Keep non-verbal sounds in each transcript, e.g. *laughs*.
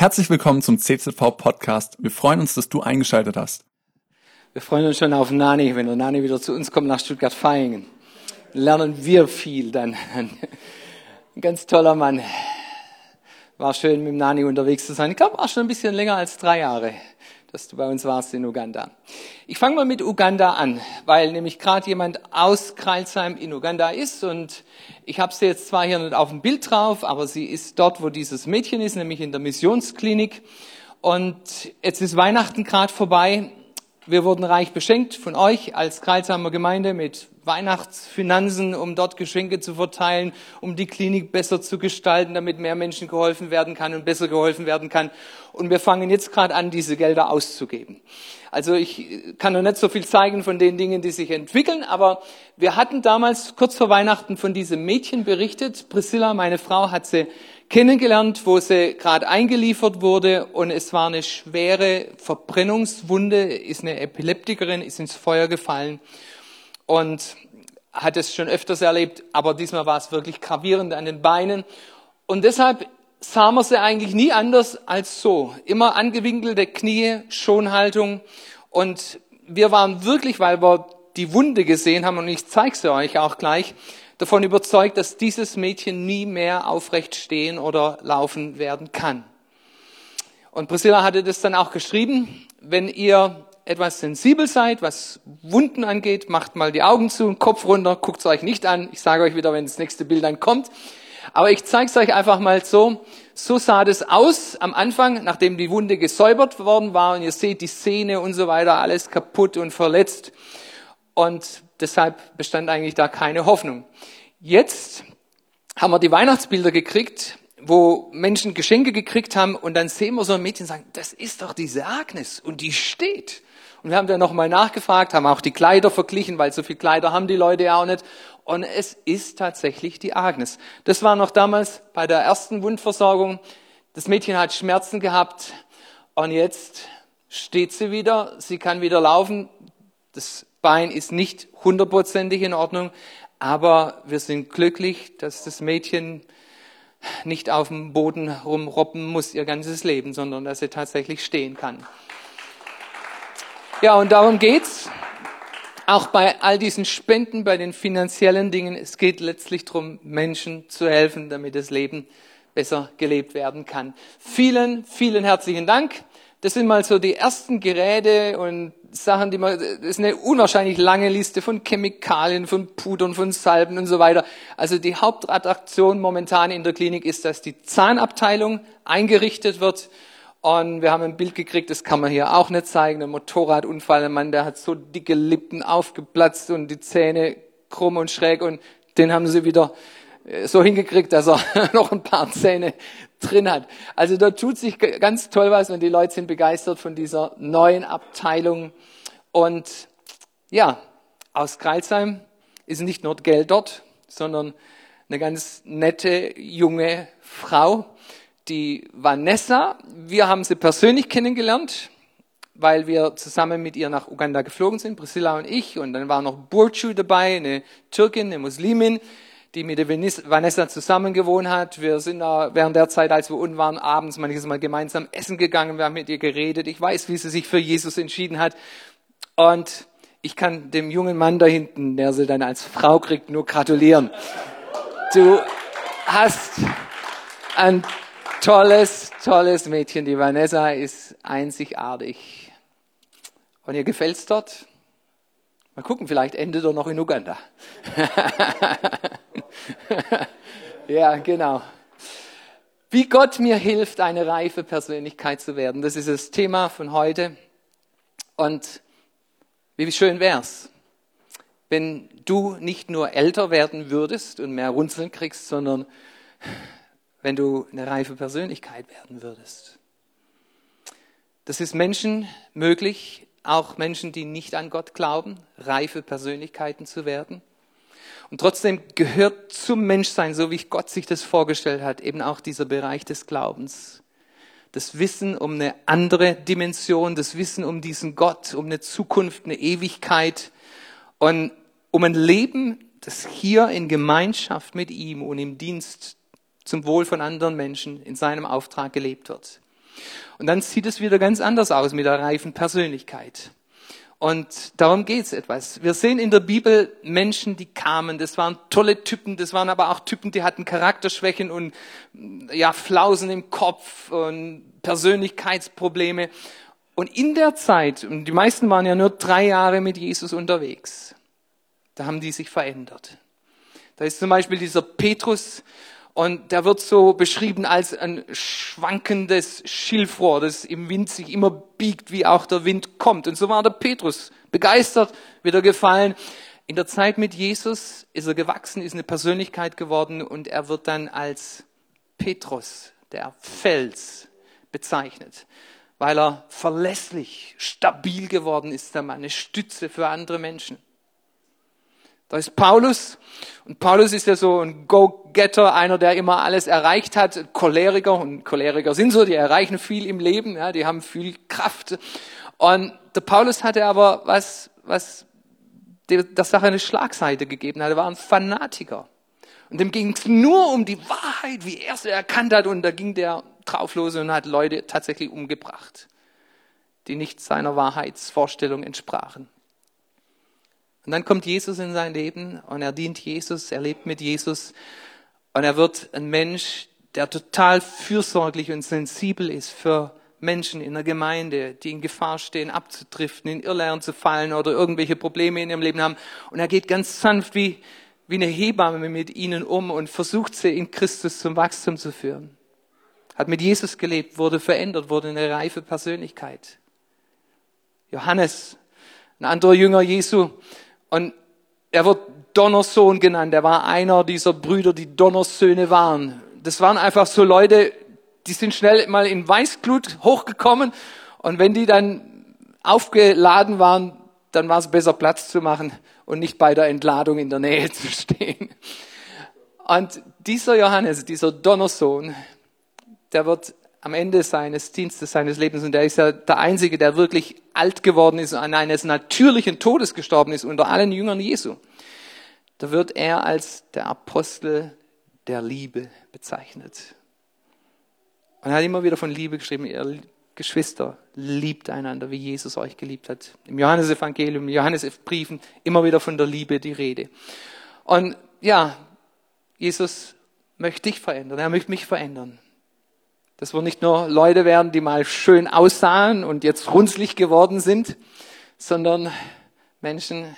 Herzlich willkommen zum CZV Podcast. Wir freuen uns, dass du eingeschaltet hast. Wir freuen uns schon auf Nani, wenn der Nani wieder zu uns kommt nach Stuttgart-Vaihingen. Lernen wir viel dann. *laughs* Ein ganz toller Mann. War schön mit Nani unterwegs zu sein. Ich glaube, war schon ein bisschen länger als drei Jahre dass du bei uns warst in Uganda. Ich fange mal mit Uganda an, weil nämlich gerade jemand aus Kreilsheim in Uganda ist und ich habe sie jetzt zwar hier nicht auf dem Bild drauf, aber sie ist dort, wo dieses Mädchen ist, nämlich in der Missionsklinik. Und jetzt ist Weihnachten gerade vorbei. Wir wurden reich beschenkt von euch als Kreilsheimer Gemeinde mit Weihnachtsfinanzen, um dort Geschenke zu verteilen, um die Klinik besser zu gestalten, damit mehr Menschen geholfen werden kann und besser geholfen werden kann. Und wir fangen jetzt gerade an, diese Gelder auszugeben. Also ich kann noch nicht so viel zeigen von den Dingen, die sich entwickeln, aber wir hatten damals kurz vor Weihnachten von diesem Mädchen berichtet. Priscilla, meine Frau, hat sie kennengelernt, wo sie gerade eingeliefert wurde und es war eine schwere Verbrennungswunde, ist eine Epileptikerin, ist ins Feuer gefallen und hat es schon öfters erlebt, aber diesmal war es wirklich gravierend an den Beinen. Und deshalb sah man sie eigentlich nie anders als so. Immer angewinkelte Knie, Schonhaltung. Und wir waren wirklich, weil wir die Wunde gesehen haben, und ich zeige sie euch auch gleich, davon überzeugt, dass dieses Mädchen nie mehr aufrecht stehen oder laufen werden kann. Und Priscilla hatte das dann auch geschrieben, wenn ihr etwas sensibel seid, was Wunden angeht, macht mal die Augen zu, Kopf runter, guckt es euch nicht an. Ich sage euch wieder, wenn das nächste Bild dann kommt. Aber ich zeige es euch einfach mal so. So sah das aus am Anfang, nachdem die Wunde gesäubert worden war. Und ihr seht die Sehne und so weiter, alles kaputt und verletzt. Und deshalb bestand eigentlich da keine Hoffnung. Jetzt haben wir die Weihnachtsbilder gekriegt, wo Menschen Geschenke gekriegt haben und dann sehen wir so ein Mädchen sagen, das ist doch diese Agnes und die steht. Und wir haben dann nochmal nachgefragt, haben auch die Kleider verglichen, weil so viel Kleider haben die Leute ja auch nicht. Und es ist tatsächlich die Agnes. Das war noch damals bei der ersten Wundversorgung. Das Mädchen hat Schmerzen gehabt und jetzt steht sie wieder. Sie kann wieder laufen. Das Bein ist nicht hundertprozentig in Ordnung, aber wir sind glücklich, dass das Mädchen nicht auf dem Boden rumroppen muss ihr ganzes Leben, sondern dass sie tatsächlich stehen kann. Ja, und darum geht's. Auch bei all diesen Spenden, bei den finanziellen Dingen. Es geht letztlich darum, Menschen zu helfen, damit das Leben besser gelebt werden kann. Vielen, vielen herzlichen Dank. Das sind mal so die ersten Geräte und Sachen, die man, das ist eine unwahrscheinlich lange Liste von Chemikalien, von Pudern, von Salben und so weiter. Also die Hauptattraktion momentan in der Klinik ist, dass die Zahnabteilung eingerichtet wird und wir haben ein Bild gekriegt, das kann man hier auch nicht zeigen, ein Motorradunfall, ein Mann, der hat so dicke Lippen aufgeplatzt und die Zähne krumm und schräg und den haben sie wieder äh, so hingekriegt, dass er *laughs* noch ein paar Zähne drin hat. Also da tut sich ganz toll was und die Leute sind begeistert von dieser neuen Abteilung. Und ja, aus Kreilsheim ist nicht nur Geld dort, sondern eine ganz nette junge Frau, die Vanessa. Wir haben sie persönlich kennengelernt, weil wir zusammen mit ihr nach Uganda geflogen sind, Priscilla und ich. Und dann war noch Burcu dabei, eine Türkin, eine Muslimin, die mit der Vanessa zusammen gewohnt hat. Wir sind da während der Zeit, als wir unten waren, abends manches Mal gemeinsam essen gegangen. Wir haben mit ihr geredet. Ich weiß, wie sie sich für Jesus entschieden hat. Und ich kann dem jungen Mann da hinten, der sie dann als Frau kriegt, nur gratulieren. Du hast ein tolles, tolles Mädchen. Die Vanessa ist einzigartig. Und ihr gefällt's dort? Mal gucken, vielleicht endet er noch in Uganda. *laughs* ja, genau. Wie Gott mir hilft, eine reife Persönlichkeit zu werden. Das ist das Thema von heute. Und wie schön wär's, wenn du nicht nur älter werden würdest und mehr Runzeln kriegst, sondern wenn du eine reife Persönlichkeit werden würdest. Das ist Menschen möglich, auch Menschen, die nicht an Gott glauben, reife Persönlichkeiten zu werden. Und trotzdem gehört zum Menschsein, so wie Gott sich das vorgestellt hat, eben auch dieser Bereich des Glaubens. Das Wissen um eine andere Dimension, das Wissen um diesen Gott, um eine Zukunft, eine Ewigkeit und um ein Leben, das hier in Gemeinschaft mit ihm und im Dienst zum Wohl von anderen Menschen in seinem Auftrag gelebt wird. Und dann sieht es wieder ganz anders aus mit der reifen Persönlichkeit. Und darum geht's etwas. Wir sehen in der Bibel Menschen, die kamen. Das waren tolle Typen. Das waren aber auch Typen, die hatten Charakterschwächen und ja Flausen im Kopf und Persönlichkeitsprobleme. Und in der Zeit, und die meisten waren ja nur drei Jahre mit Jesus unterwegs, da haben die sich verändert. Da ist zum Beispiel dieser Petrus, und der wird so beschrieben als ein schwankendes Schilfrohr, das im Wind sich immer biegt, wie auch der Wind kommt. Und so war der Petrus begeistert, wieder gefallen. In der Zeit mit Jesus ist er gewachsen, ist eine Persönlichkeit geworden und er wird dann als Petrus, der Fels, bezeichnet, weil er verlässlich, stabil geworden ist, der Mann, eine Stütze für andere Menschen. Da ist Paulus. Und Paulus ist ja so ein Go-Getter, einer, der immer alles erreicht hat. Choleriker. Und Choleriker sind so, die erreichen viel im Leben, ja, die haben viel Kraft. Und der Paulus hatte aber was, was der Sache eine Schlagseite gegeben hat. Er war ein Fanatiker. Und dem ging es nur um die Wahrheit, wie er sie erkannt hat. Und da ging der drauf los und hat Leute tatsächlich umgebracht, die nicht seiner Wahrheitsvorstellung entsprachen. Und dann kommt Jesus in sein Leben und er dient Jesus, er lebt mit Jesus und er wird ein Mensch, der total fürsorglich und sensibel ist für Menschen in der Gemeinde, die in Gefahr stehen, abzudriften, in Irrlehren zu fallen oder irgendwelche Probleme in ihrem Leben haben. Und er geht ganz sanft wie, wie eine Hebamme mit ihnen um und versucht sie in Christus zum Wachstum zu führen. Hat mit Jesus gelebt, wurde verändert, wurde eine reife Persönlichkeit. Johannes, ein anderer Jünger Jesu, und er wird Donnersohn genannt. Er war einer dieser Brüder, die Donnersöhne waren. Das waren einfach so Leute, die sind schnell mal in Weißglut hochgekommen. Und wenn die dann aufgeladen waren, dann war es besser Platz zu machen und nicht bei der Entladung in der Nähe *laughs* zu stehen. Und dieser Johannes, dieser Donnersohn, der wird am Ende seines Dienstes, seines Lebens, und der ist ja der Einzige, der wirklich alt geworden ist und an eines natürlichen Todes gestorben ist unter allen Jüngern Jesu, da wird er als der Apostel der Liebe bezeichnet. Und er hat immer wieder von Liebe geschrieben, ihr Geschwister, liebt einander, wie Jesus euch geliebt hat. Im Johannesevangelium, im Johannesbriefen immer wieder von der Liebe die Rede. Und ja, Jesus möchte dich verändern, er möchte mich verändern. Dass wir nicht nur Leute werden, die mal schön aussahen und jetzt runzlig geworden sind, sondern Menschen,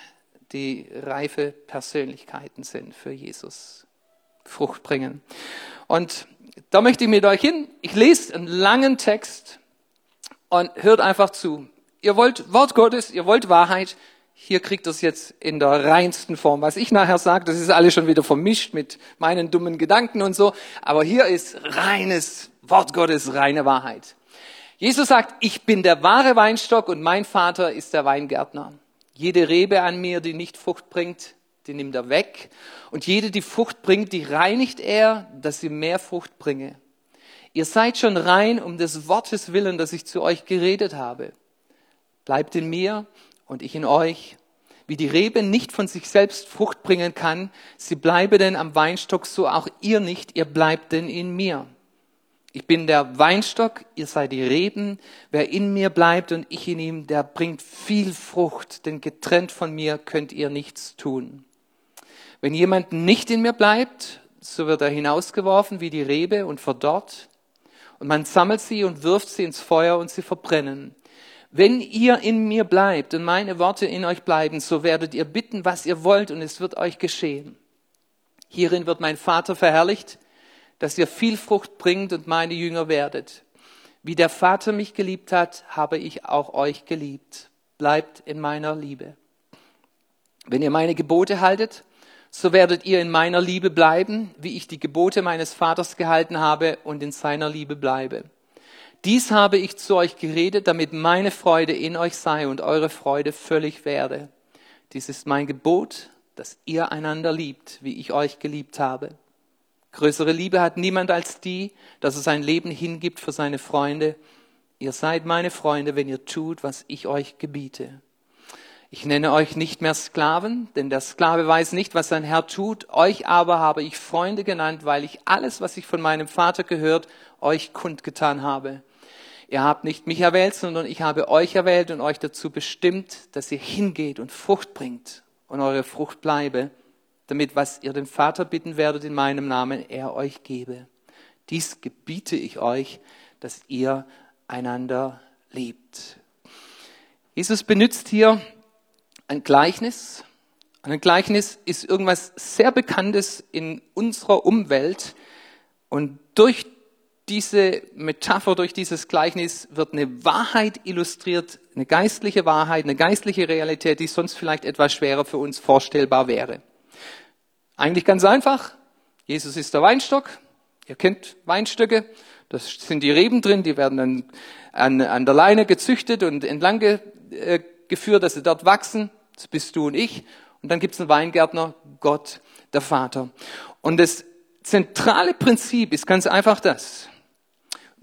die reife Persönlichkeiten sind für Jesus, Frucht bringen. Und da möchte ich mit euch hin. Ich lese einen langen Text und hört einfach zu. Ihr wollt Wort Gottes, ihr wollt Wahrheit. Hier kriegt es jetzt in der reinsten Form. Was ich nachher sage, das ist alles schon wieder vermischt mit meinen dummen Gedanken und so. Aber hier ist reines Wort Gottes, reine Wahrheit. Jesus sagt, ich bin der wahre Weinstock und mein Vater ist der Weingärtner. Jede Rebe an mir, die nicht Frucht bringt, die nimmt er weg. Und jede, die Frucht bringt, die reinigt er, dass sie mehr Frucht bringe. Ihr seid schon rein um des Wortes willen, das ich zu euch geredet habe. Bleibt in mir und ich in euch. Wie die Rebe nicht von sich selbst Frucht bringen kann, sie bleibe denn am Weinstock, so auch ihr nicht, ihr bleibt denn in mir. Ich bin der Weinstock, ihr seid die Reben. Wer in mir bleibt und ich in ihm, der bringt viel Frucht, denn getrennt von mir könnt ihr nichts tun. Wenn jemand nicht in mir bleibt, so wird er hinausgeworfen wie die Rebe und verdorrt. Und man sammelt sie und wirft sie ins Feuer und sie verbrennen. Wenn ihr in mir bleibt und meine Worte in euch bleiben, so werdet ihr bitten, was ihr wollt, und es wird euch geschehen. Hierin wird mein Vater verherrlicht, dass ihr viel Frucht bringt und meine Jünger werdet. Wie der Vater mich geliebt hat, habe ich auch euch geliebt. Bleibt in meiner Liebe. Wenn ihr meine Gebote haltet, so werdet ihr in meiner Liebe bleiben, wie ich die Gebote meines Vaters gehalten habe und in seiner Liebe bleibe. Dies habe ich zu euch geredet, damit meine Freude in euch sei und eure Freude völlig werde. Dies ist mein Gebot, dass ihr einander liebt, wie ich euch geliebt habe. Größere Liebe hat niemand als die, dass er sein Leben hingibt für seine Freunde. Ihr seid meine Freunde, wenn ihr tut, was ich euch gebiete. Ich nenne euch nicht mehr Sklaven, denn der Sklave weiß nicht, was sein Herr tut. Euch aber habe ich Freunde genannt, weil ich alles, was ich von meinem Vater gehört, euch kundgetan habe. Ihr habt nicht mich erwählt, sondern ich habe euch erwählt und euch dazu bestimmt, dass ihr hingeht und Frucht bringt und eure Frucht bleibe, damit was ihr den Vater bitten werdet in meinem Namen, er euch gebe. Dies gebiete ich euch, dass ihr einander liebt. Jesus benutzt hier ein Gleichnis. Ein Gleichnis ist irgendwas sehr Bekanntes in unserer Umwelt und durch diese Metapher, durch dieses Gleichnis wird eine Wahrheit illustriert, eine geistliche Wahrheit, eine geistliche Realität, die sonst vielleicht etwas schwerer für uns vorstellbar wäre. Eigentlich ganz einfach. Jesus ist der Weinstock. Ihr kennt Weinstöcke. Da sind die Reben drin, die werden dann an, an der Leine gezüchtet und entlang ge, äh, geführt, dass sie dort wachsen. Das bist du und ich. Und dann gibt es einen Weingärtner, Gott, der Vater. Und das zentrale Prinzip ist ganz einfach das.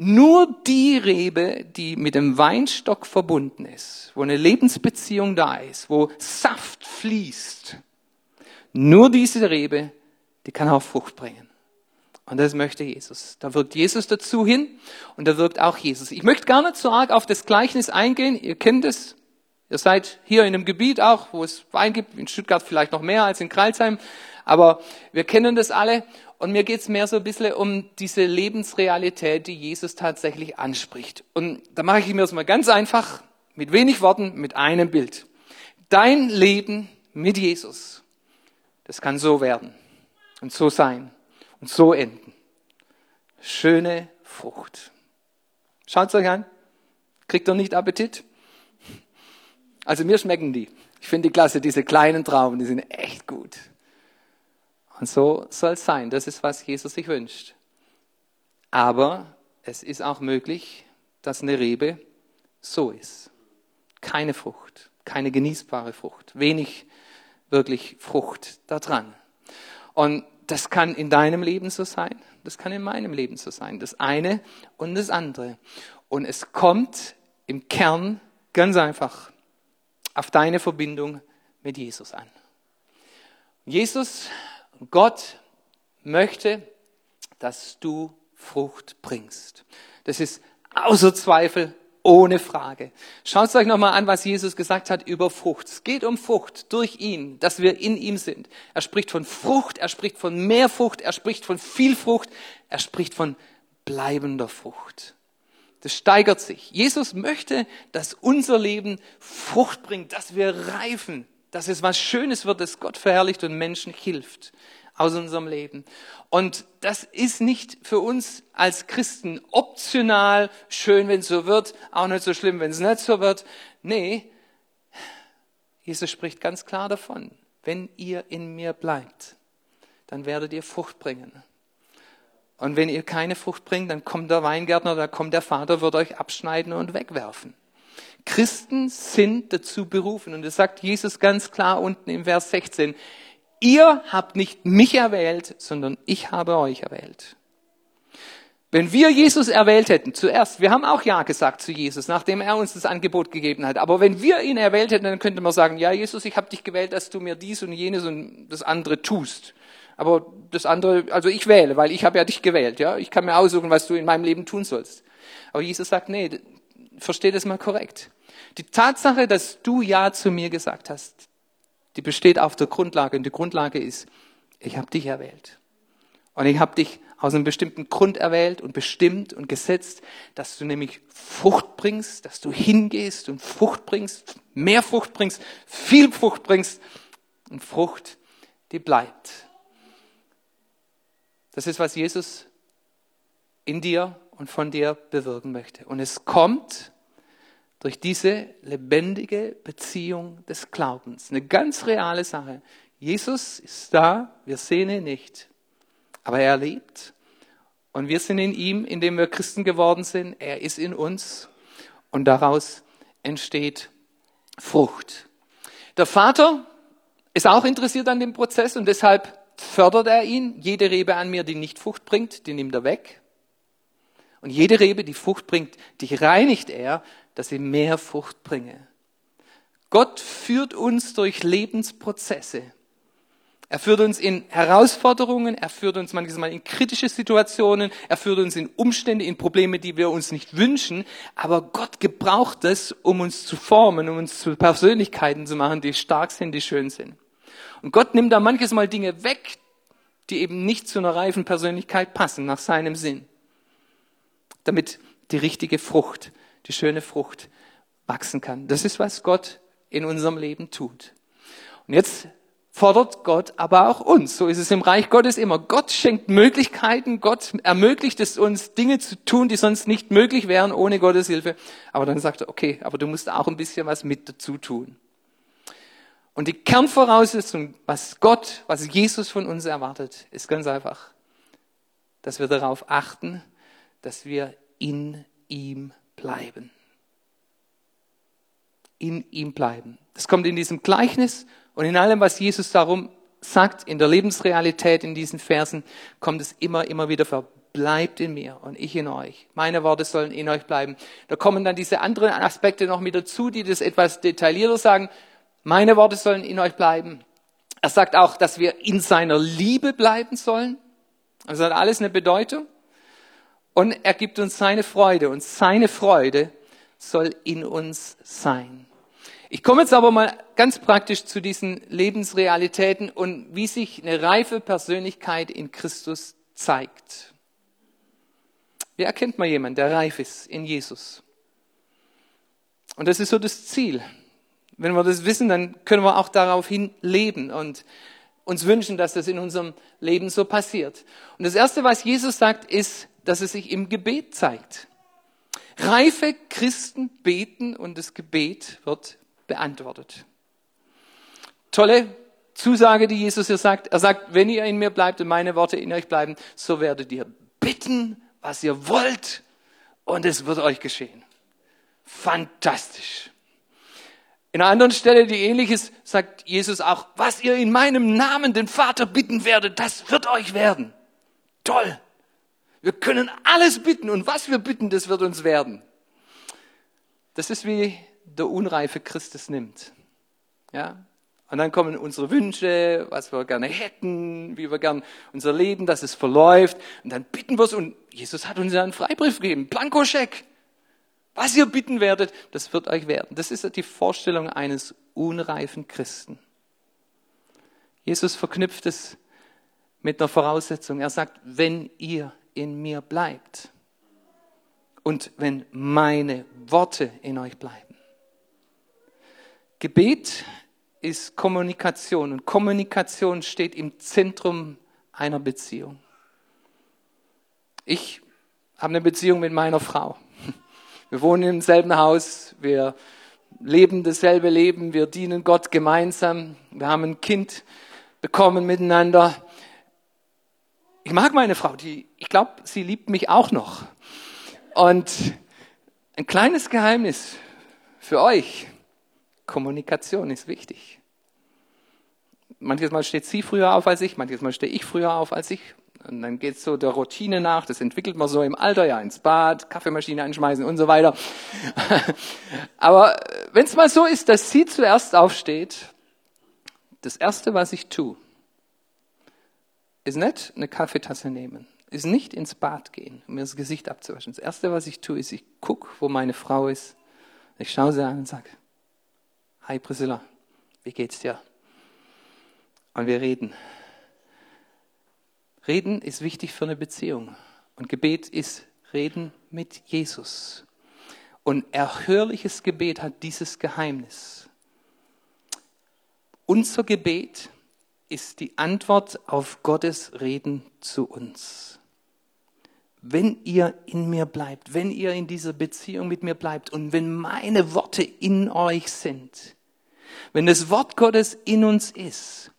Nur die Rebe, die mit dem Weinstock verbunden ist, wo eine Lebensbeziehung da ist, wo Saft fließt, nur diese Rebe, die kann auch Frucht bringen. Und das möchte Jesus. Da wirkt Jesus dazu hin und da wirkt auch Jesus. Ich möchte gar nicht so arg auf das Gleichnis eingehen. Ihr kennt es. Ihr seid hier in einem Gebiet auch, wo es Wein gibt, in Stuttgart vielleicht noch mehr als in Kreilsheim. Aber wir kennen das alle. Und mir geht es mehr so ein bisschen um diese Lebensrealität, die Jesus tatsächlich anspricht. Und da mache ich mir das mal ganz einfach, mit wenig Worten, mit einem Bild. Dein Leben mit Jesus, das kann so werden und so sein und so enden. Schöne Frucht. Schaut es euch an. Kriegt ihr nicht Appetit? Also mir schmecken die. Ich finde die klasse, diese kleinen Trauben, die sind echt gut. Und so soll es sein. Das ist, was Jesus sich wünscht. Aber es ist auch möglich, dass eine Rebe so ist. Keine Frucht, keine genießbare Frucht, wenig wirklich Frucht da dran. Und das kann in deinem Leben so sein, das kann in meinem Leben so sein. Das eine und das andere. Und es kommt im Kern ganz einfach auf deine Verbindung mit Jesus an. Jesus Gott möchte, dass du Frucht bringst. Das ist außer Zweifel, ohne Frage. Schaut euch nochmal an, was Jesus gesagt hat über Frucht. Es geht um Frucht durch ihn, dass wir in ihm sind. Er spricht von Frucht, er spricht von mehr Frucht, er spricht von viel Frucht, er spricht von bleibender Frucht. Das steigert sich. Jesus möchte, dass unser Leben Frucht bringt, dass wir reifen, dass es was Schönes wird, das Gott verherrlicht und Menschen hilft aus unserem Leben. Und das ist nicht für uns als Christen optional, schön, wenn es so wird, auch nicht so schlimm, wenn es nicht so wird. Nee, Jesus spricht ganz klar davon, wenn ihr in mir bleibt, dann werdet ihr Frucht bringen. Und wenn ihr keine Frucht bringt, dann kommt der Weingärtner, da kommt der Vater, wird euch abschneiden und wegwerfen. Christen sind dazu berufen. Und das sagt Jesus ganz klar unten im Vers 16. Ihr habt nicht mich erwählt, sondern ich habe euch erwählt. Wenn wir Jesus erwählt hätten, zuerst, wir haben auch Ja gesagt zu Jesus, nachdem er uns das Angebot gegeben hat, aber wenn wir ihn erwählt hätten, dann könnte man sagen, ja Jesus, ich habe dich gewählt, dass du mir dies und jenes und das andere tust. Aber das andere, also ich wähle, weil ich habe ja dich gewählt, ja. Ich kann mir aussuchen, was du in meinem Leben tun sollst. Aber Jesus sagt, nee, versteh das mal korrekt. Die Tatsache, dass du Ja zu mir gesagt hast, die besteht auf der Grundlage. Und die Grundlage ist, ich habe dich erwählt. Und ich habe dich aus einem bestimmten Grund erwählt und bestimmt und gesetzt, dass du nämlich Frucht bringst, dass du hingehst und Frucht bringst, mehr Frucht bringst, viel Frucht bringst und Frucht, die bleibt. Das ist, was Jesus in dir und von dir bewirken möchte. Und es kommt durch diese lebendige Beziehung des Glaubens. Eine ganz reale Sache. Jesus ist da, wir sehen ihn nicht, aber er lebt. Und wir sind in ihm, indem wir Christen geworden sind. Er ist in uns und daraus entsteht Frucht. Der Vater ist auch interessiert an dem Prozess und deshalb fördert er ihn. Jede Rebe an mir, die nicht Frucht bringt, die nimmt er weg. Und jede Rebe, die Frucht bringt, die reinigt er, dass sie mehr Frucht bringe. Gott führt uns durch Lebensprozesse. Er führt uns in Herausforderungen, er führt uns manchmal in kritische Situationen, er führt uns in Umstände, in Probleme, die wir uns nicht wünschen. Aber Gott gebraucht es, um uns zu formen, um uns zu Persönlichkeiten zu machen, die stark sind, die schön sind. Und Gott nimmt da manches Mal Dinge weg, die eben nicht zu einer reifen Persönlichkeit passen, nach seinem Sinn. Damit die richtige Frucht, die schöne Frucht wachsen kann. Das ist, was Gott in unserem Leben tut. Und jetzt fordert Gott aber auch uns. So ist es im Reich Gottes immer. Gott schenkt Möglichkeiten, Gott ermöglicht es uns, Dinge zu tun, die sonst nicht möglich wären ohne Gottes Hilfe. Aber dann sagt er, okay, aber du musst auch ein bisschen was mit dazu tun. Und die Kernvoraussetzung, was Gott, was Jesus von uns erwartet, ist ganz einfach, dass wir darauf achten, dass wir in ihm bleiben. In ihm bleiben. Das kommt in diesem Gleichnis und in allem, was Jesus darum sagt, in der Lebensrealität, in diesen Versen, kommt es immer, immer wieder vor. Bleibt in mir und ich in euch. Meine Worte sollen in euch bleiben. Da kommen dann diese anderen Aspekte noch mit dazu, die das etwas detaillierter sagen. Meine Worte sollen in euch bleiben. Er sagt auch, dass wir in seiner Liebe bleiben sollen. Das hat alles eine Bedeutung. Und er gibt uns seine Freude und seine Freude soll in uns sein. Ich komme jetzt aber mal ganz praktisch zu diesen Lebensrealitäten und wie sich eine reife Persönlichkeit in Christus zeigt. Wie erkennt man jemanden, der reif ist in Jesus? Und das ist so das Ziel. Wenn wir das wissen, dann können wir auch daraufhin leben und uns wünschen, dass das in unserem Leben so passiert. Und das Erste, was Jesus sagt, ist, dass es sich im Gebet zeigt. Reife Christen beten und das Gebet wird beantwortet. Tolle Zusage, die Jesus hier sagt. Er sagt, wenn ihr in mir bleibt und meine Worte in euch bleiben, so werdet ihr bitten, was ihr wollt und es wird euch geschehen. Fantastisch. In einer anderen Stelle, die ähnlich ist, sagt Jesus auch, was ihr in meinem Namen den Vater bitten werdet, das wird euch werden. Toll. Wir können alles bitten und was wir bitten, das wird uns werden. Das ist wie der unreife Christus nimmt. Ja? Und dann kommen unsere Wünsche, was wir gerne hätten, wie wir gern unser Leben, dass es verläuft. Und dann bitten wir es und Jesus hat uns ja einen Freibrief gegeben, Blankoscheck. Was ihr bitten werdet, das wird euch werden. Das ist die Vorstellung eines unreifen Christen. Jesus verknüpft es mit einer Voraussetzung. Er sagt, wenn ihr in mir bleibt und wenn meine Worte in euch bleiben. Gebet ist Kommunikation und Kommunikation steht im Zentrum einer Beziehung. Ich habe eine Beziehung mit meiner Frau. Wir wohnen im selben Haus, wir leben dasselbe Leben, wir dienen Gott gemeinsam, wir haben ein Kind bekommen miteinander. Ich mag meine Frau, die, ich glaube, sie liebt mich auch noch. Und ein kleines Geheimnis für euch. Kommunikation ist wichtig. Manches Mal steht sie früher auf als ich, manches Mal stehe ich früher auf als ich. Und dann geht es so der Routine nach, das entwickelt man so im Alter, ja, ins Bad, Kaffeemaschine anschmeißen und so weiter. *laughs* Aber wenn es mal so ist, dass sie zuerst aufsteht, das Erste, was ich tue, ist nicht eine Kaffeetasse nehmen, ist nicht ins Bad gehen, um mir das Gesicht abzuwaschen. Das Erste, was ich tue, ist, ich gucke, wo meine Frau ist. Ich schaue sie an und sage, Hi Priscilla, wie geht's dir? Und wir reden. Reden ist wichtig für eine Beziehung. Und Gebet ist Reden mit Jesus. Und erhörliches Gebet hat dieses Geheimnis. Unser Gebet ist die Antwort auf Gottes Reden zu uns. Wenn ihr in mir bleibt, wenn ihr in dieser Beziehung mit mir bleibt und wenn meine Worte in euch sind, wenn das Wort Gottes in uns ist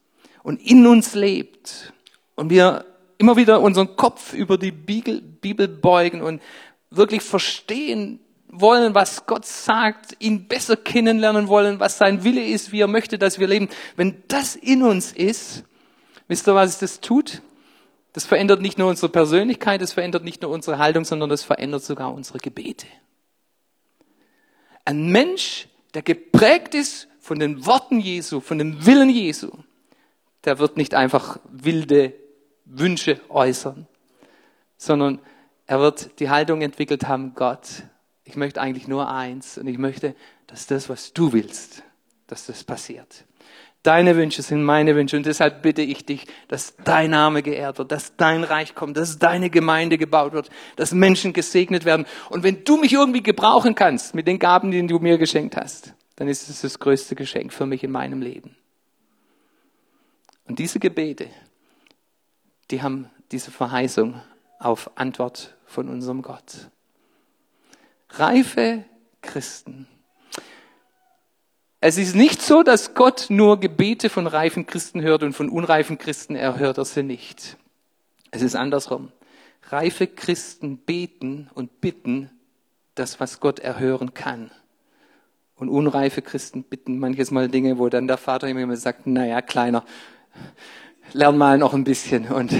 und in uns lebt und wir immer wieder unseren Kopf über die Bibel, beugen und wirklich verstehen wollen, was Gott sagt, ihn besser kennenlernen wollen, was sein Wille ist, wie er möchte, dass wir leben. Wenn das in uns ist, wisst ihr, was das tut? Das verändert nicht nur unsere Persönlichkeit, das verändert nicht nur unsere Haltung, sondern das verändert sogar unsere Gebete. Ein Mensch, der geprägt ist von den Worten Jesu, von dem Willen Jesu, der wird nicht einfach wilde Wünsche äußern, sondern er wird die Haltung entwickelt haben, Gott, ich möchte eigentlich nur eins und ich möchte, dass das, was du willst, dass das passiert. Deine Wünsche sind meine Wünsche und deshalb bitte ich dich, dass dein Name geehrt wird, dass dein Reich kommt, dass deine Gemeinde gebaut wird, dass Menschen gesegnet werden. Und wenn du mich irgendwie gebrauchen kannst mit den Gaben, die du mir geschenkt hast, dann ist es das größte Geschenk für mich in meinem Leben. Und diese Gebete, die haben diese Verheißung auf Antwort von unserem Gott. Reife Christen es ist nicht so, dass Gott nur Gebete von reifen Christen hört und von unreifen Christen erhört er sie nicht. Es ist andersrum. Reife Christen beten und bitten das, was Gott erhören kann. Und unreife Christen bitten manches Mal Dinge, wo dann der Vater immer sagt, naja, kleiner, lern mal noch ein bisschen und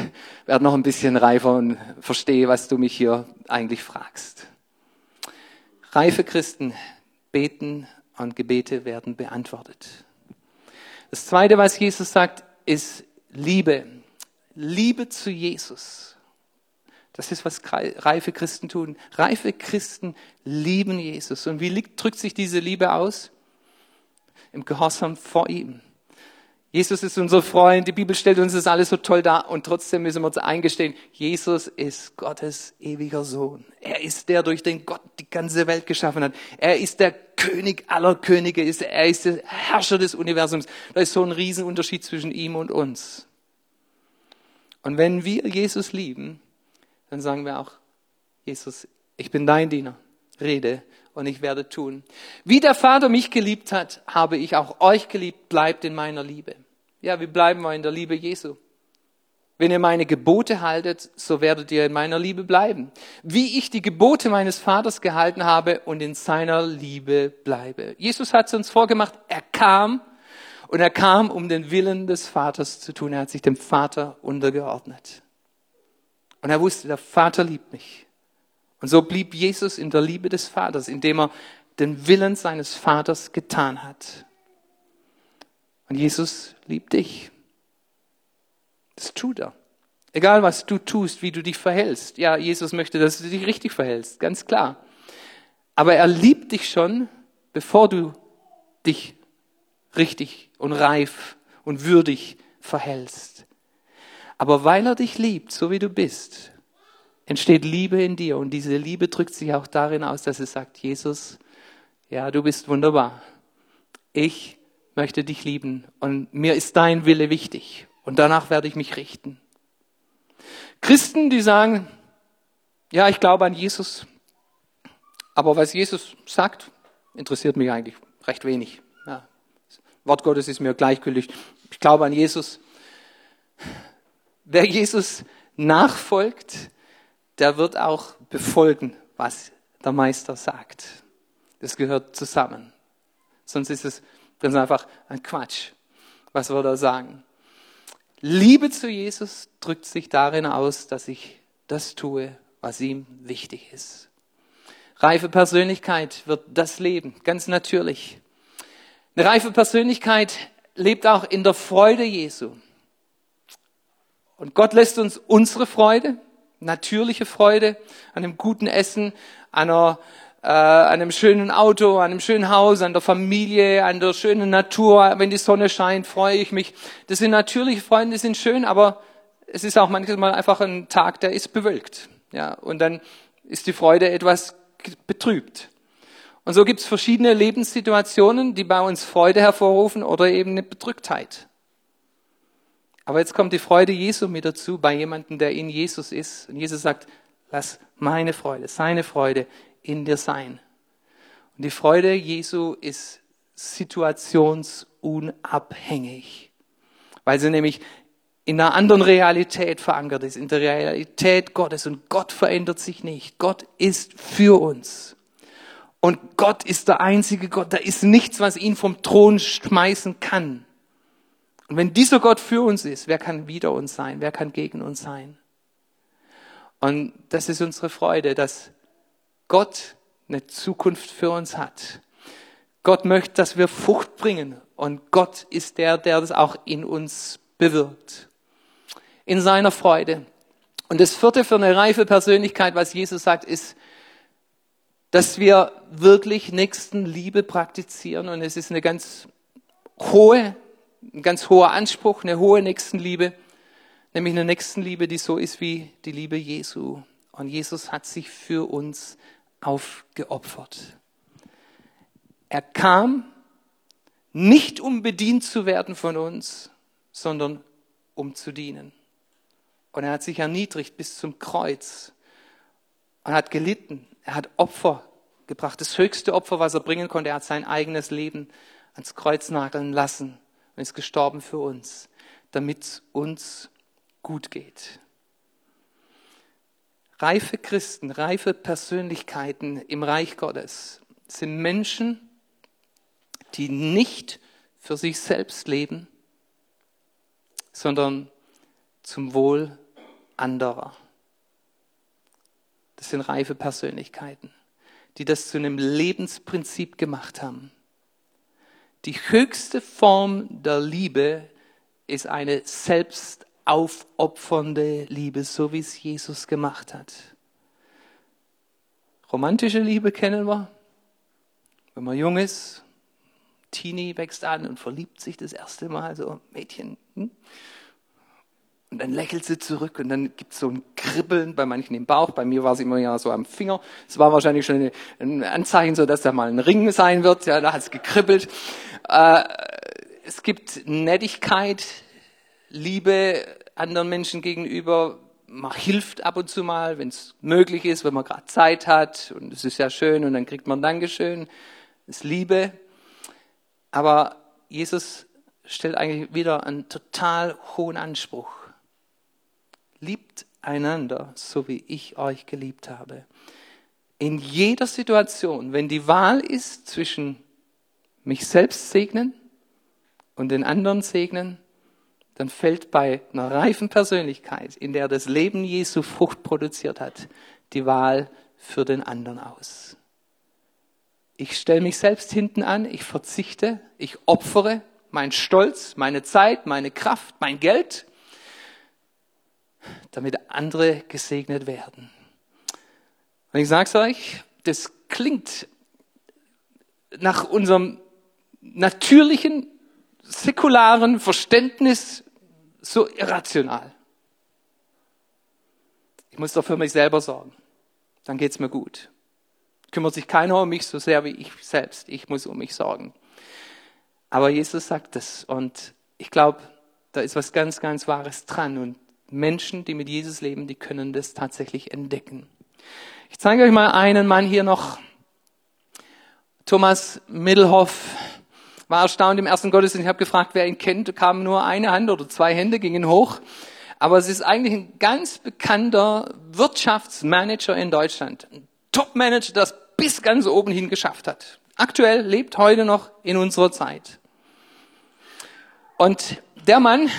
werd noch ein bisschen reifer und verstehe, was du mich hier eigentlich fragst. Reife Christen beten und Gebete werden beantwortet. Das Zweite, was Jesus sagt, ist Liebe. Liebe zu Jesus. Das ist, was reife Christen tun. Reife Christen lieben Jesus. Und wie drückt sich diese Liebe aus? Im Gehorsam vor ihm. Jesus ist unser Freund, die Bibel stellt uns das alles so toll dar und trotzdem müssen wir uns eingestehen, Jesus ist Gottes ewiger Sohn. Er ist der, durch den Gott die ganze Welt geschaffen hat. Er ist der König aller Könige, er ist der Herrscher des Universums. Da ist so ein Riesenunterschied zwischen ihm und uns. Und wenn wir Jesus lieben, dann sagen wir auch, Jesus, ich bin dein Diener, rede und ich werde tun. Wie der Vater mich geliebt hat, habe ich auch euch geliebt, bleibt in meiner Liebe. Ja, wie bleiben wir in der Liebe Jesu? Wenn ihr meine Gebote haltet, so werdet ihr in meiner Liebe bleiben. Wie ich die Gebote meines Vaters gehalten habe und in seiner Liebe bleibe. Jesus hat es uns vorgemacht, er kam und er kam, um den Willen des Vaters zu tun. Er hat sich dem Vater untergeordnet. Und er wusste, der Vater liebt mich. Und so blieb Jesus in der Liebe des Vaters, indem er den Willen seines Vaters getan hat. Und Jesus liebt dich. Das tut er. Egal was du tust, wie du dich verhältst. Ja, Jesus möchte, dass du dich richtig verhältst, ganz klar. Aber er liebt dich schon, bevor du dich richtig und reif und würdig verhältst. Aber weil er dich liebt, so wie du bist, entsteht Liebe in dir. Und diese Liebe drückt sich auch darin aus, dass es sagt, Jesus, ja, du bist wunderbar. Ich möchte dich lieben und mir ist dein Wille wichtig. Und danach werde ich mich richten. Christen, die sagen, ja, ich glaube an Jesus, aber was Jesus sagt, interessiert mich eigentlich recht wenig. Ja, Wort Gottes ist mir gleichgültig. Ich glaube an Jesus. Wer Jesus nachfolgt, der wird auch befolgen, was der Meister sagt. Das gehört zusammen. Sonst ist es ganz einfach ein Quatsch. Was wir da sagen? Liebe zu Jesus drückt sich darin aus, dass ich das tue, was ihm wichtig ist. Reife Persönlichkeit wird das leben, ganz natürlich. Eine reife Persönlichkeit lebt auch in der Freude Jesu. Und Gott lässt uns unsere Freude, natürliche Freude an einem guten Essen, an, einer, äh, an einem schönen Auto, an einem schönen Haus, an der Familie, an der schönen Natur. Wenn die Sonne scheint, freue ich mich. Das sind natürliche Freunde, die sind schön, aber es ist auch manchmal einfach ein Tag, der ist bewölkt. Ja, und dann ist die Freude etwas betrübt. Und so gibt es verschiedene Lebenssituationen, die bei uns Freude hervorrufen oder eben eine Bedrücktheit. Aber jetzt kommt die Freude Jesu mit dazu bei jemandem, der in Jesus ist. Und Jesus sagt, lass meine Freude, seine Freude in dir sein. Und die Freude Jesu ist situationsunabhängig, weil sie nämlich in einer anderen Realität verankert ist, in der Realität Gottes. Und Gott verändert sich nicht. Gott ist für uns. Und Gott ist der einzige Gott. Da ist nichts, was ihn vom Thron schmeißen kann. Und wenn dieser Gott für uns ist, wer kann wider uns sein? Wer kann gegen uns sein? Und das ist unsere Freude, dass Gott eine Zukunft für uns hat. Gott möchte, dass wir Frucht bringen. Und Gott ist der, der das auch in uns bewirkt. In seiner Freude. Und das vierte für eine reife Persönlichkeit, was Jesus sagt, ist, dass wir wirklich Nächstenliebe praktizieren. Und es ist eine ganz hohe, ein ganz hoher Anspruch, eine hohe Nächstenliebe, nämlich eine Nächstenliebe, die so ist wie die Liebe Jesu. Und Jesus hat sich für uns aufgeopfert. Er kam nicht um bedient zu werden von uns, sondern um zu dienen. Und er hat sich erniedrigt bis zum Kreuz und hat gelitten. Er hat Opfer gebracht. Das höchste Opfer, was er bringen konnte, er hat sein eigenes Leben ans Kreuz nageln lassen und ist gestorben für uns, damit es uns gut geht. Reife Christen, reife Persönlichkeiten im Reich Gottes sind Menschen, die nicht für sich selbst leben, sondern zum Wohl anderer. Das sind reife Persönlichkeiten, die das zu einem Lebensprinzip gemacht haben. Die höchste Form der Liebe ist eine selbstaufopfernde Liebe, so wie es Jesus gemacht hat. Romantische Liebe kennen wir, wenn man jung ist, Teenie wächst an und verliebt sich das erste Mal, so Mädchen. Hm? Und dann lächelt sie zurück und dann gibt es so ein Kribbeln bei manchen im Bauch. Bei mir war es immer ja so am Finger. Es war wahrscheinlich schon ein Anzeichen, so dass da mal ein Ring sein wird. Ja, da hat es gekribbelt. Äh, es gibt Nettigkeit, Liebe anderen Menschen gegenüber. Man hilft ab und zu mal, wenn es möglich ist, wenn man gerade Zeit hat. Und es ist ja schön und dann kriegt man Dankeschön. Das ist Liebe. Aber Jesus stellt eigentlich wieder einen total hohen Anspruch. Liebt einander, so wie ich euch geliebt habe. In jeder Situation, wenn die Wahl ist zwischen mich selbst segnen und den anderen segnen, dann fällt bei einer reifen Persönlichkeit, in der das Leben Jesu Frucht produziert hat, die Wahl für den anderen aus. Ich stelle mich selbst hinten an, ich verzichte, ich opfere meinen Stolz, meine Zeit, meine Kraft, mein Geld, damit andere gesegnet werden. Und ich sage es euch, das klingt nach unserem natürlichen, säkularen Verständnis so irrational. Ich muss doch für mich selber sorgen. Dann geht's mir gut. Kümmert sich keiner um mich so sehr wie ich selbst. Ich muss um mich sorgen. Aber Jesus sagt es und ich glaube, da ist was ganz, ganz Wahres dran und Menschen, die mit Jesus leben, die können das tatsächlich entdecken. Ich zeige euch mal einen Mann hier noch. Thomas Middelhoff war erstaunt im ersten Gottesdienst. Ich habe gefragt, wer ihn kennt. Da kam nur eine Hand oder zwei Hände gingen hoch. Aber es ist eigentlich ein ganz bekannter Wirtschaftsmanager in Deutschland. Ein Top-Manager, das bis ganz oben hin geschafft hat. Aktuell lebt heute noch in unserer Zeit. Und der Mann,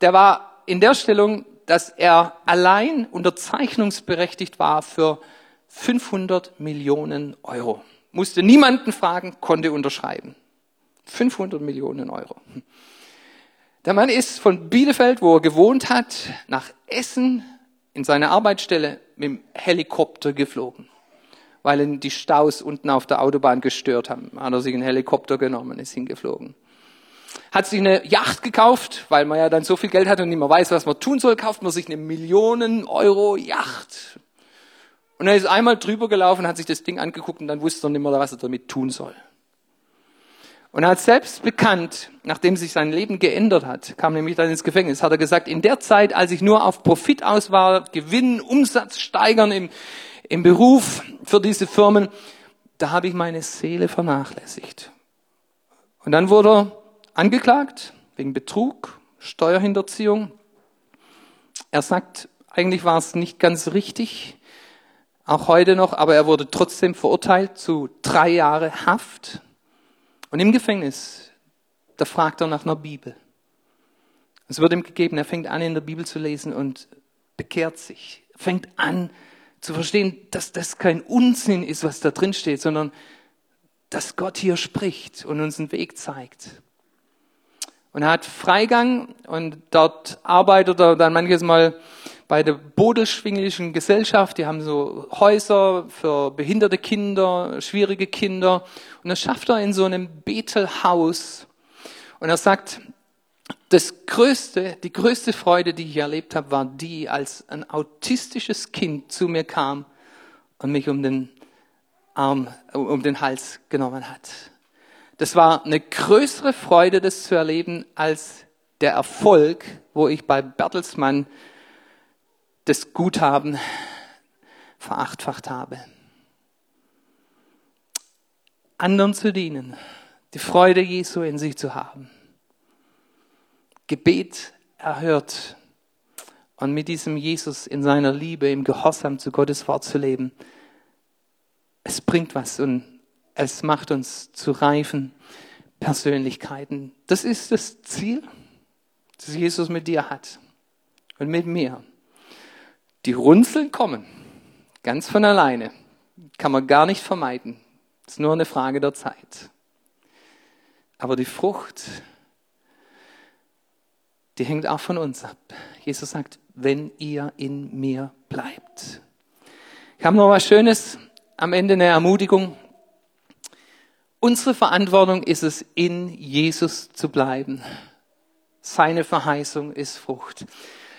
der war in der Stellung, dass er allein unterzeichnungsberechtigt war für 500 Millionen Euro. Musste niemanden fragen, konnte unterschreiben. 500 Millionen Euro. Der Mann ist von Bielefeld, wo er gewohnt hat, nach Essen in seine Arbeitsstelle mit dem Helikopter geflogen, weil ihn die Staus unten auf der Autobahn gestört haben. Hat er sich einen Helikopter genommen, ist hingeflogen hat sich eine Yacht gekauft, weil man ja dann so viel Geld hat und nicht mehr weiß, was man tun soll, kauft man sich eine Millionen Euro Yacht. Und er ist einmal drüber gelaufen, hat sich das Ding angeguckt und dann wusste er nicht mehr, was er damit tun soll. Und er hat selbst bekannt, nachdem sich sein Leben geändert hat, kam nämlich dann ins Gefängnis, hat er gesagt, in der Zeit, als ich nur auf Profit aus war, Gewinn, Umsatz steigern im, im Beruf für diese Firmen, da habe ich meine Seele vernachlässigt. Und dann wurde er angeklagt wegen Betrug, Steuerhinterziehung. Er sagt, eigentlich war es nicht ganz richtig, auch heute noch, aber er wurde trotzdem verurteilt zu drei Jahre Haft. Und im Gefängnis, da fragt er nach einer Bibel. Es wird ihm gegeben, er fängt an, in der Bibel zu lesen und bekehrt sich. Er fängt an zu verstehen, dass das kein Unsinn ist, was da drin steht, sondern dass Gott hier spricht und uns einen Weg zeigt. Und hat Freigang und dort arbeitet er dann manches Mal bei der Bodelschwinglichen Gesellschaft. Die haben so Häuser für behinderte Kinder, schwierige Kinder. Und das schafft er in so einem Bethelhaus. Und er sagt, das größte, die größte Freude, die ich erlebt habe, war die, als ein autistisches Kind zu mir kam und mich um den Arm, um den Hals genommen hat. Das war eine größere Freude, das zu erleben, als der Erfolg, wo ich bei Bertelsmann das Guthaben verachtfacht habe. Anderen zu dienen, die Freude Jesu in sich zu haben. Gebet erhört und mit diesem Jesus in seiner Liebe, im Gehorsam zu Gottes Wort zu leben, es bringt was und es macht uns zu reifen Persönlichkeiten. Das ist das Ziel, das Jesus mit dir hat und mit mir. Die Runzeln kommen ganz von alleine, kann man gar nicht vermeiden. Ist nur eine Frage der Zeit. Aber die Frucht, die hängt auch von uns ab. Jesus sagt, wenn ihr in mir bleibt. Ich habe noch was Schönes am Ende, eine Ermutigung. Unsere Verantwortung ist es, in Jesus zu bleiben. Seine Verheißung ist Frucht.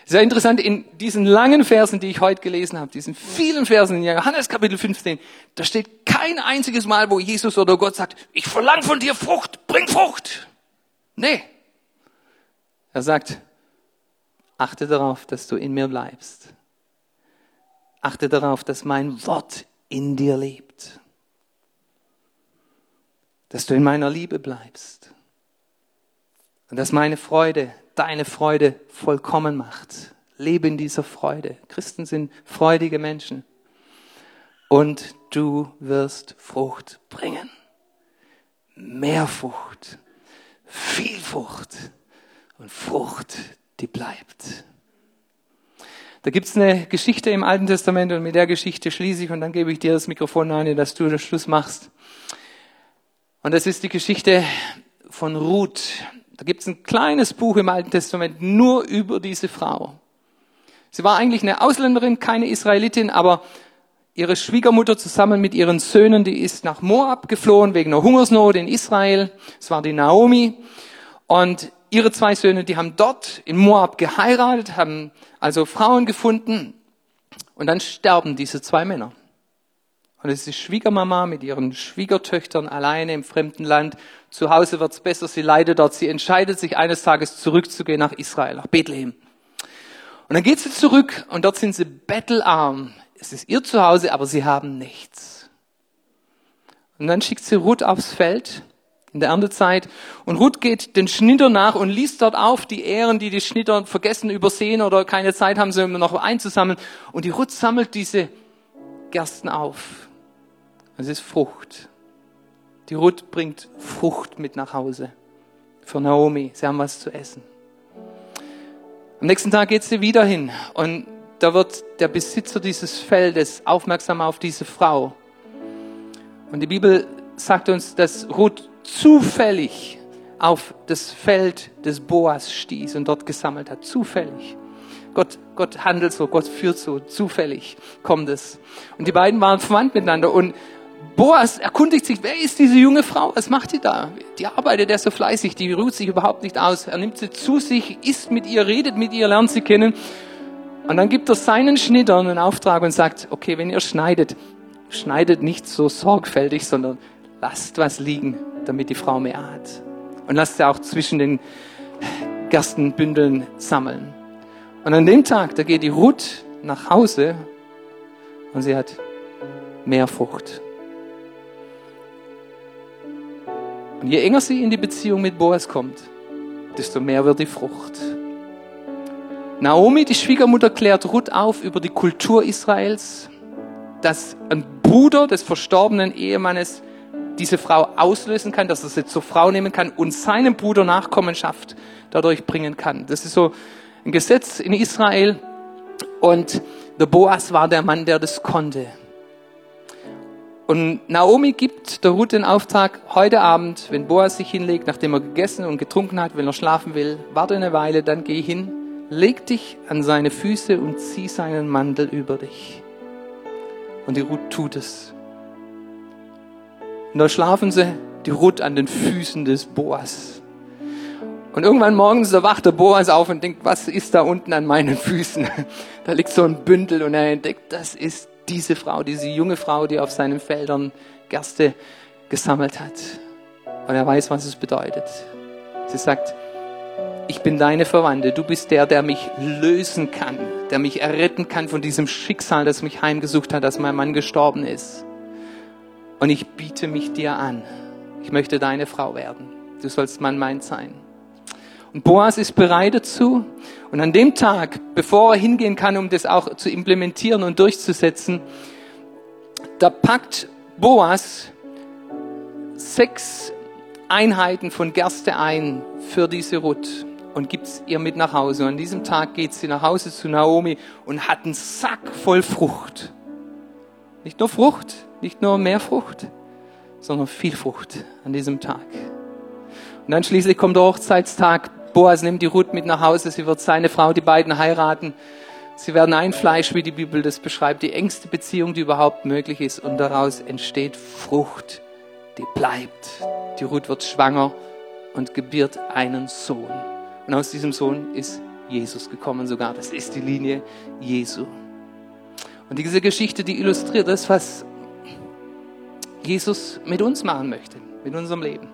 Sehr interessant, in diesen langen Versen, die ich heute gelesen habe, diesen vielen Versen in Johannes Kapitel 15, da steht kein einziges Mal, wo Jesus oder Gott sagt, ich verlange von dir Frucht, bring Frucht. Nee, er sagt, achte darauf, dass du in mir bleibst. Achte darauf, dass mein Wort in dir lebt. Dass du in meiner Liebe bleibst. Und dass meine Freude deine Freude vollkommen macht. Lebe in dieser Freude. Christen sind freudige Menschen. Und du wirst Frucht bringen. Mehr Frucht. Viel Frucht und Frucht, die bleibt. Da gibt's eine Geschichte im Alten Testament und mit der Geschichte schließe ich und dann gebe ich dir das Mikrofon an, dass du den Schluss machst. Und das ist die Geschichte von Ruth. Da gibt's ein kleines Buch im Alten Testament nur über diese Frau. Sie war eigentlich eine Ausländerin, keine Israelitin, aber ihre Schwiegermutter zusammen mit ihren Söhnen, die ist nach Moab geflohen wegen einer Hungersnot in Israel. Es war die Naomi. Und ihre zwei Söhne, die haben dort in Moab geheiratet, haben also Frauen gefunden und dann sterben diese zwei Männer. Und es ist die Schwiegermama mit ihren Schwiegertöchtern alleine im fremden Land. Zu Hause wird's besser, sie leidet dort. Sie entscheidet sich eines Tages zurückzugehen nach Israel, nach Bethlehem. Und dann geht sie zurück und dort sind sie bettelarm. Es ist ihr Zuhause, aber sie haben nichts. Und dann schickt sie Ruth aufs Feld in der Erntezeit. Und Ruth geht den Schnitter nach und liest dort auf die Ehren, die die Schnitter vergessen, übersehen oder keine Zeit haben, sie noch einzusammeln. Und die Ruth sammelt diese Gersten auf. Es ist Frucht. Die Ruth bringt Frucht mit nach Hause. Für Naomi. Sie haben was zu essen. Am nächsten Tag geht sie wieder hin und da wird der Besitzer dieses Feldes aufmerksam auf diese Frau. Und die Bibel sagt uns, dass Ruth zufällig auf das Feld des Boas stieß und dort gesammelt hat. Zufällig. Gott, Gott handelt so, Gott führt so, zufällig kommt es. Und die beiden waren verwandt miteinander und Boas erkundigt sich, wer ist diese junge Frau? Was macht die da? Die arbeitet er so fleißig, die ruht sich überhaupt nicht aus. Er nimmt sie zu sich, isst mit ihr, redet mit ihr, lernt sie kennen. Und dann gibt er seinen Schnittern einen Auftrag und sagt, okay, wenn ihr schneidet, schneidet nicht so sorgfältig, sondern lasst was liegen damit die Frau mehr hat. Und lasst sie auch zwischen den Gerstenbündeln sammeln. Und an dem Tag, da geht die Ruth nach Hause und sie hat mehr Frucht. Und je enger sie in die Beziehung mit Boas kommt, desto mehr wird die Frucht. Naomi, die Schwiegermutter, klärt Ruth auf über die Kultur Israels, dass ein Bruder des verstorbenen Ehemannes diese Frau auslösen kann, dass er sie zur Frau nehmen kann und seinem Bruder Nachkommenschaft dadurch bringen kann. Das ist so ein Gesetz in Israel und der Boas war der Mann, der das konnte. Und Naomi gibt der Ruth den Auftrag, heute Abend, wenn Boas sich hinlegt, nachdem er gegessen und getrunken hat, wenn er schlafen will, warte eine Weile, dann geh hin, leg dich an seine Füße und zieh seinen Mantel über dich. Und die Ruth tut es. Und da schlafen sie, die Ruth an den Füßen des Boas. Und irgendwann morgens erwacht der Boas auf und denkt, was ist da unten an meinen Füßen? Da liegt so ein Bündel und er entdeckt, das ist diese Frau, diese junge Frau, die auf seinen Feldern Gerste gesammelt hat. Und er weiß, was es bedeutet. Sie sagt, ich bin deine Verwandte, du bist der, der mich lösen kann, der mich erretten kann von diesem Schicksal, das mich heimgesucht hat, dass mein Mann gestorben ist. Und ich biete mich dir an. Ich möchte deine Frau werden. Du sollst mein Mann sein. Und Boas ist bereit dazu. Und an dem Tag, bevor er hingehen kann, um das auch zu implementieren und durchzusetzen, da packt Boas sechs Einheiten von Gerste ein für diese Ruth und gibt es ihr mit nach Hause. Und an diesem Tag geht sie nach Hause zu Naomi und hat einen Sack voll Frucht. Nicht nur Frucht, nicht nur mehr Frucht, sondern viel Frucht an diesem Tag. Und dann schließlich kommt der Hochzeitstag. Boas nimmt die Ruth mit nach Hause, sie wird seine Frau, die beiden heiraten. Sie werden ein Fleisch, wie die Bibel das beschreibt, die engste Beziehung, die überhaupt möglich ist. Und daraus entsteht Frucht, die bleibt. Die Ruth wird schwanger und gebiert einen Sohn. Und aus diesem Sohn ist Jesus gekommen sogar. Das ist die Linie Jesu. Und diese Geschichte, die illustriert das, was Jesus mit uns machen möchte, mit unserem Leben.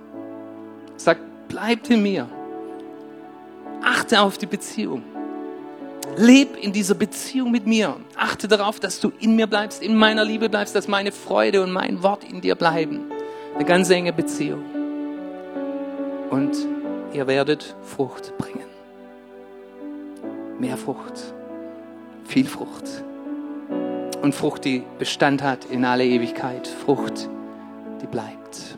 Sagt, bleibt in mir. Achte auf die Beziehung. Leb in dieser Beziehung mit mir. Achte darauf, dass du in mir bleibst, in meiner Liebe bleibst, dass meine Freude und mein Wort in dir bleiben. Eine ganz enge Beziehung. Und ihr werdet Frucht bringen. Mehr Frucht. Viel Frucht. Und Frucht, die Bestand hat in alle Ewigkeit. Frucht, die bleibt.